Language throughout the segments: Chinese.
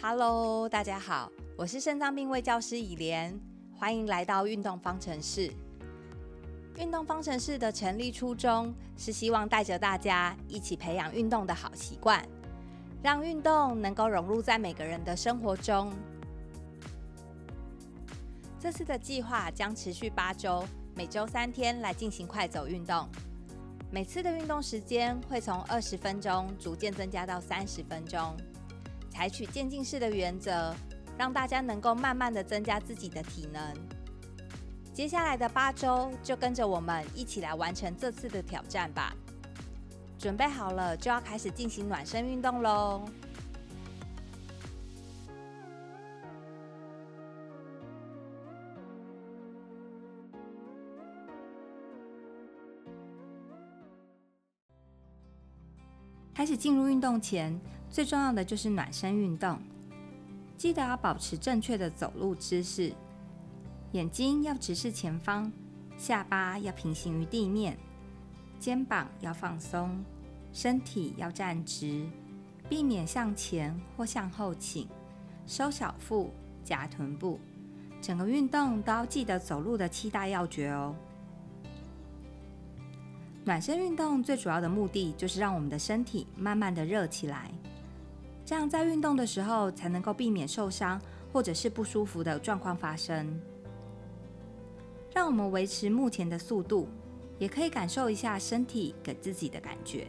Hello，大家好，我是肾脏病卫教师以莲，欢迎来到运动方程式。运动方程式的成立初衷是希望带着大家一起培养运动的好习惯，让运动能够融入在每个人的生活中。这次的计划将持续八周，每周三天来进行快走运动。每次的运动时间会从二十分钟逐渐增加到三十分钟，采取渐进式的原则，让大家能够慢慢的增加自己的体能。接下来的八周，就跟着我们一起来完成这次的挑战吧。准备好了，就要开始进行暖身运动喽。开始进入运动前，最重要的就是暖身运动。记得要保持正确的走路姿势，眼睛要直视前方，下巴要平行于地面，肩膀要放松，身体要站直，避免向前或向后倾，收小腹，夹臀部。整个运动都要记得走路的七大要诀哦。暖身运动最主要的目的就是让我们的身体慢慢的热起来，这样在运动的时候才能够避免受伤或者是不舒服的状况发生。让我们维持目前的速度，也可以感受一下身体给自己的感觉。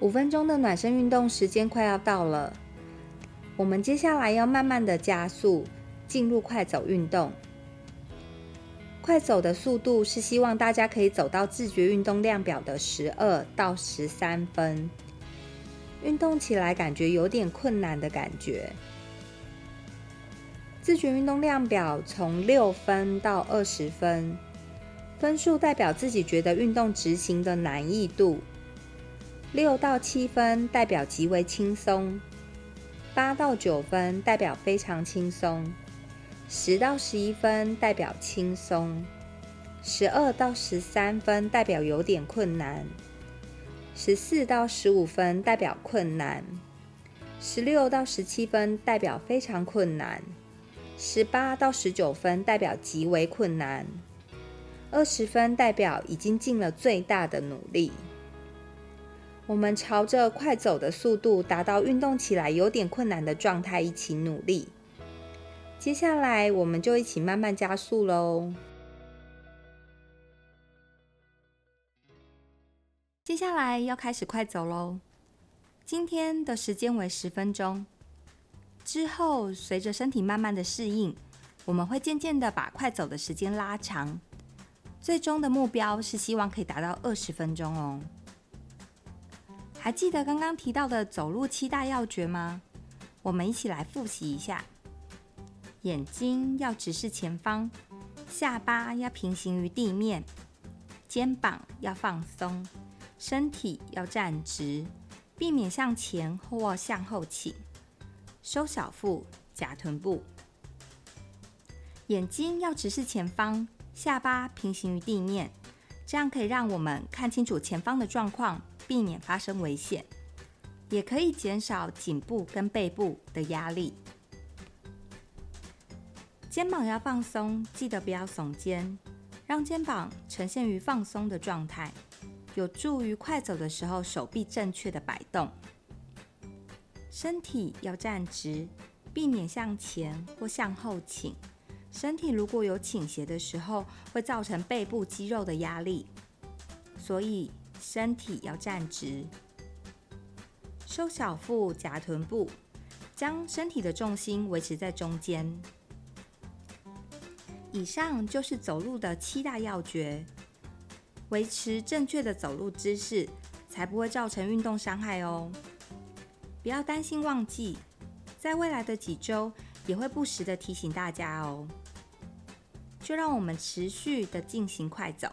五分钟的暖身运动时间快要到了，我们接下来要慢慢的加速进入快走运动。快走的速度是希望大家可以走到自觉运动量表的十二到十三分。运动起来感觉有点困难的感觉。自觉运动量表从六分到二十分，分数代表自己觉得运动执行的难易度。六到七分代表极为轻松，八到九分代表非常轻松，十到十一分代表轻松，十二到十三分代表有点困难，十四到十五分代表困难，十六到十七分代表非常困难。十八到十九分代表极为困难，二十分代表已经尽了最大的努力。我们朝着快走的速度，达到运动起来有点困难的状态，一起努力。接下来，我们就一起慢慢加速喽。接下来要开始快走喽。今天的时间为十分钟。之后，随着身体慢慢的适应，我们会渐渐的把快走的时间拉长。最终的目标是希望可以达到二十分钟哦。还记得刚刚提到的走路七大要诀吗？我们一起来复习一下：眼睛要直视前方，下巴要平行于地面，肩膀要放松，身体要站直，避免向前或向后倾。收小腹，夹臀部，眼睛要直视前方，下巴平行于地面，这样可以让我们看清楚前方的状况，避免发生危险，也可以减少颈部跟背部的压力。肩膀要放松，记得不要耸肩，让肩膀呈现于放松的状态，有助于快走的时候手臂正确的摆动。身体要站直，避免向前或向后倾。身体如果有倾斜的时候，会造成背部肌肉的压力，所以身体要站直。收小腹，夹臀部，将身体的重心维持在中间。以上就是走路的七大要诀，维持正确的走路姿势，才不会造成运动伤害哦。不要担心忘记，在未来的几周也会不时的提醒大家哦。就让我们持续的进行快走。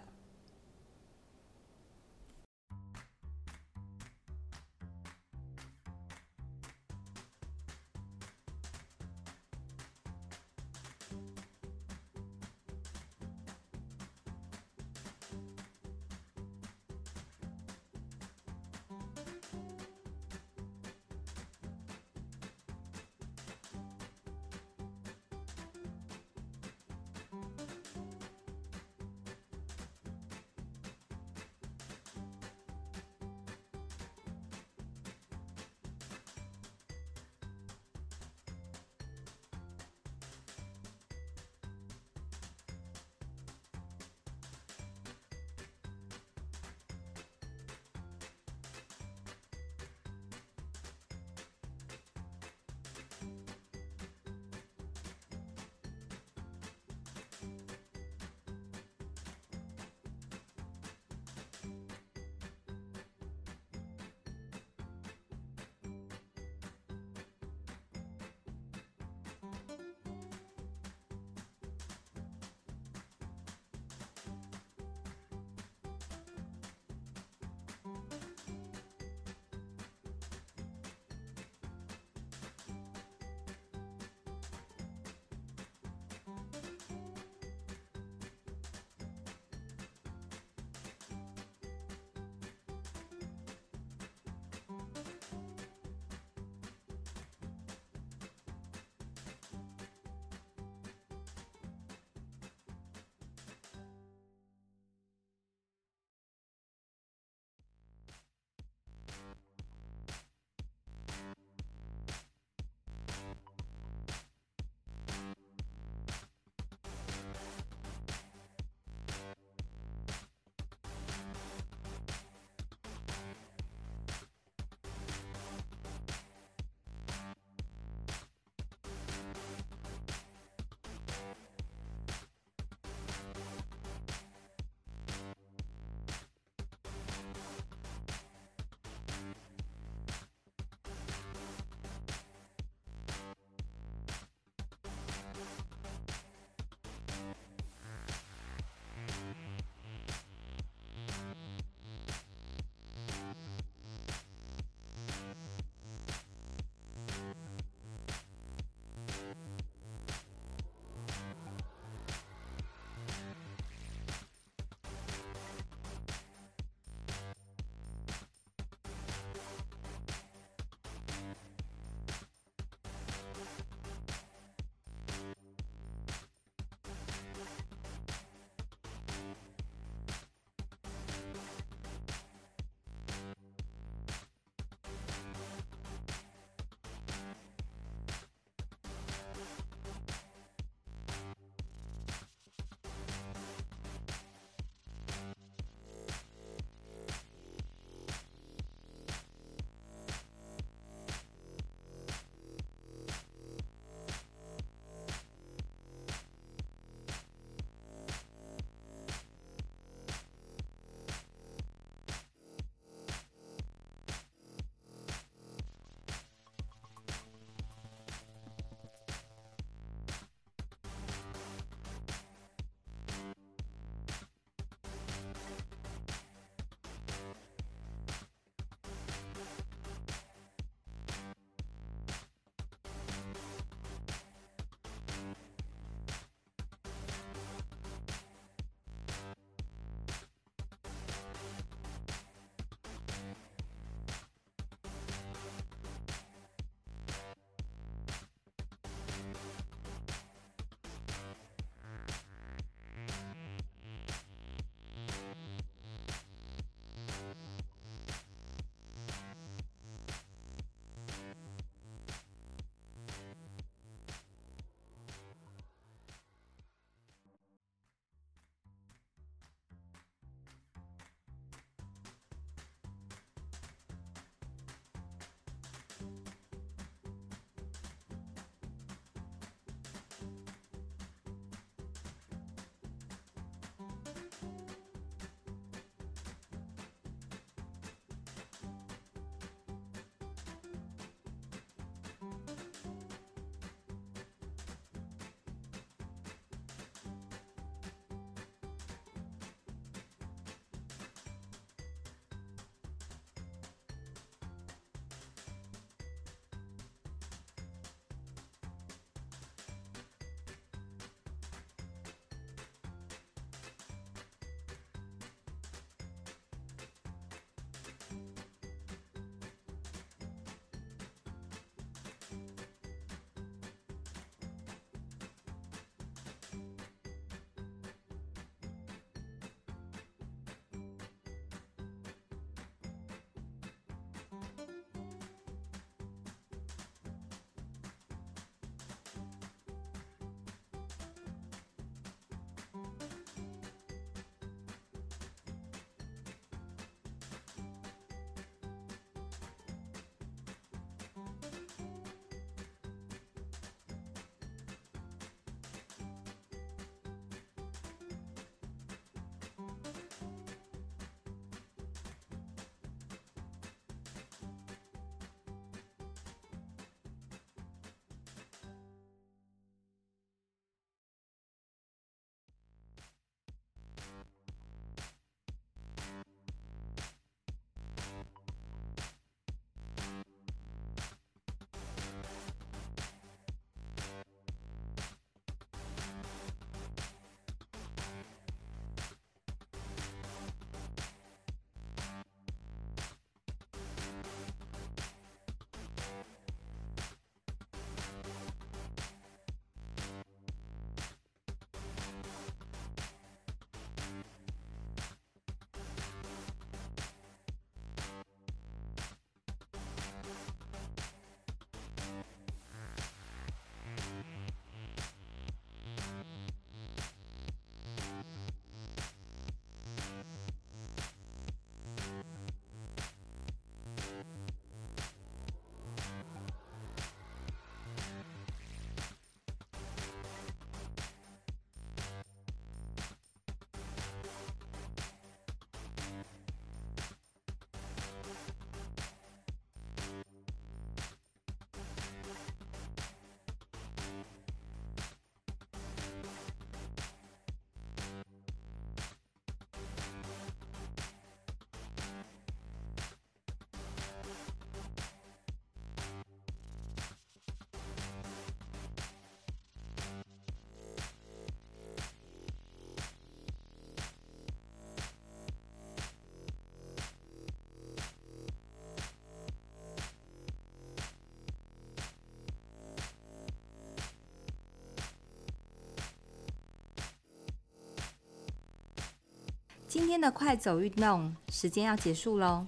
今天的快走运动时间要结束喽，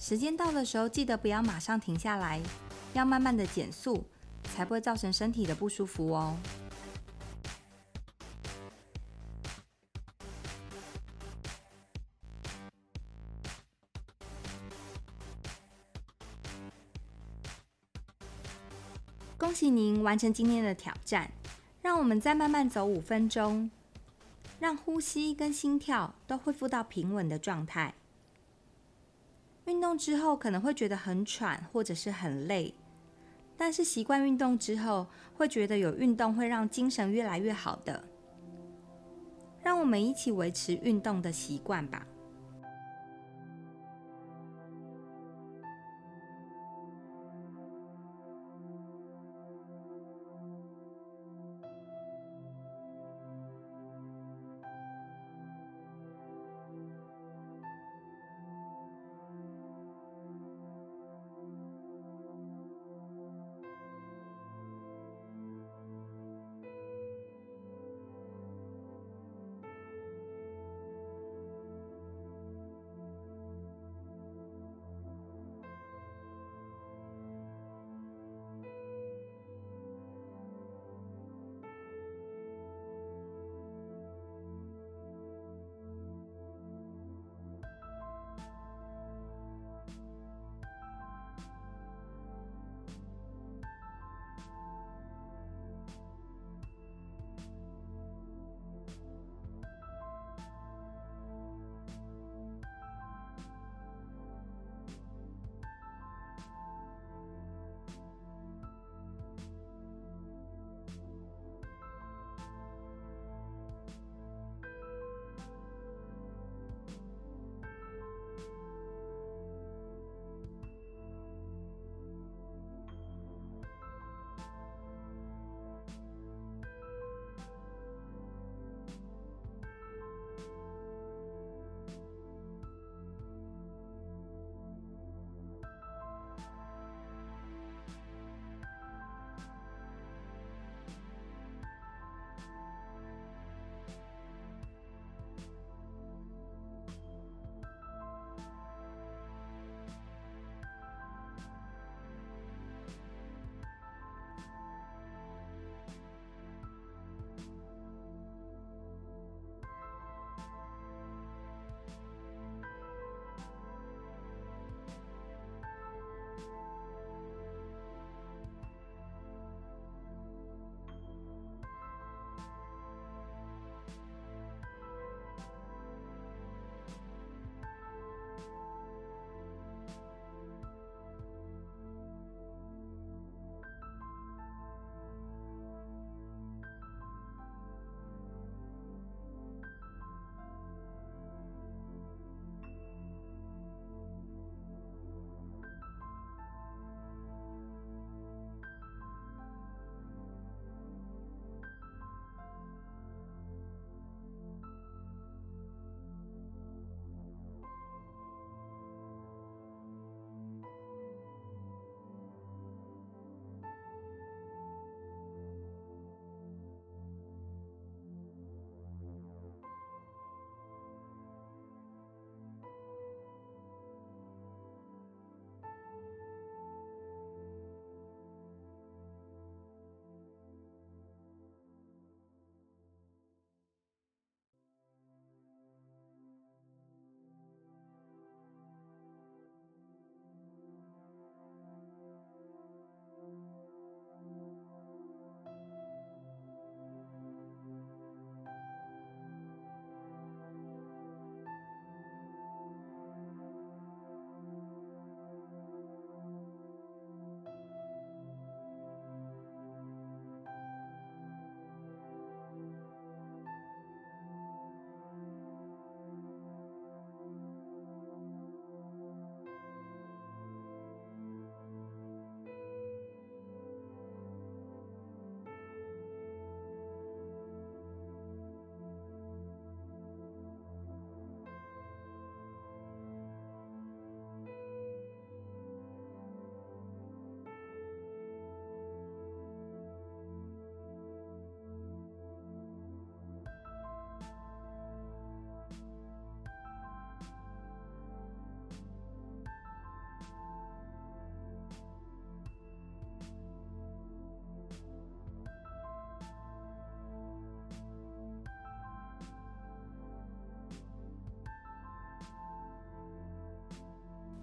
时间到的时候记得不要马上停下来，要慢慢的减速，才不会造成身体的不舒服哦。恭喜您完成今天的挑战，让我们再慢慢走五分钟，让呼吸跟心跳都恢复到平稳的状态。运动之后可能会觉得很喘或者是很累，但是习惯运动之后，会觉得有运动会让精神越来越好的。让我们一起维持运动的习惯吧。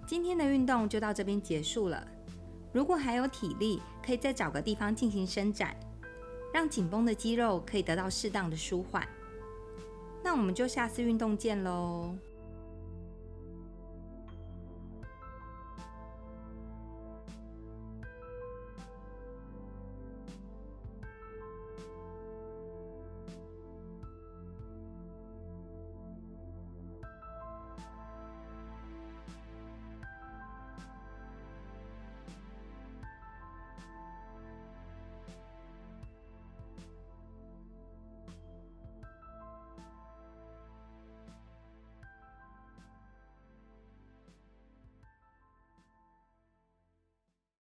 今天的运动就到这边结束了。如果还有体力，可以再找个地方进行伸展，让紧绷的肌肉可以得到适当的舒缓。那我们就下次运动见喽。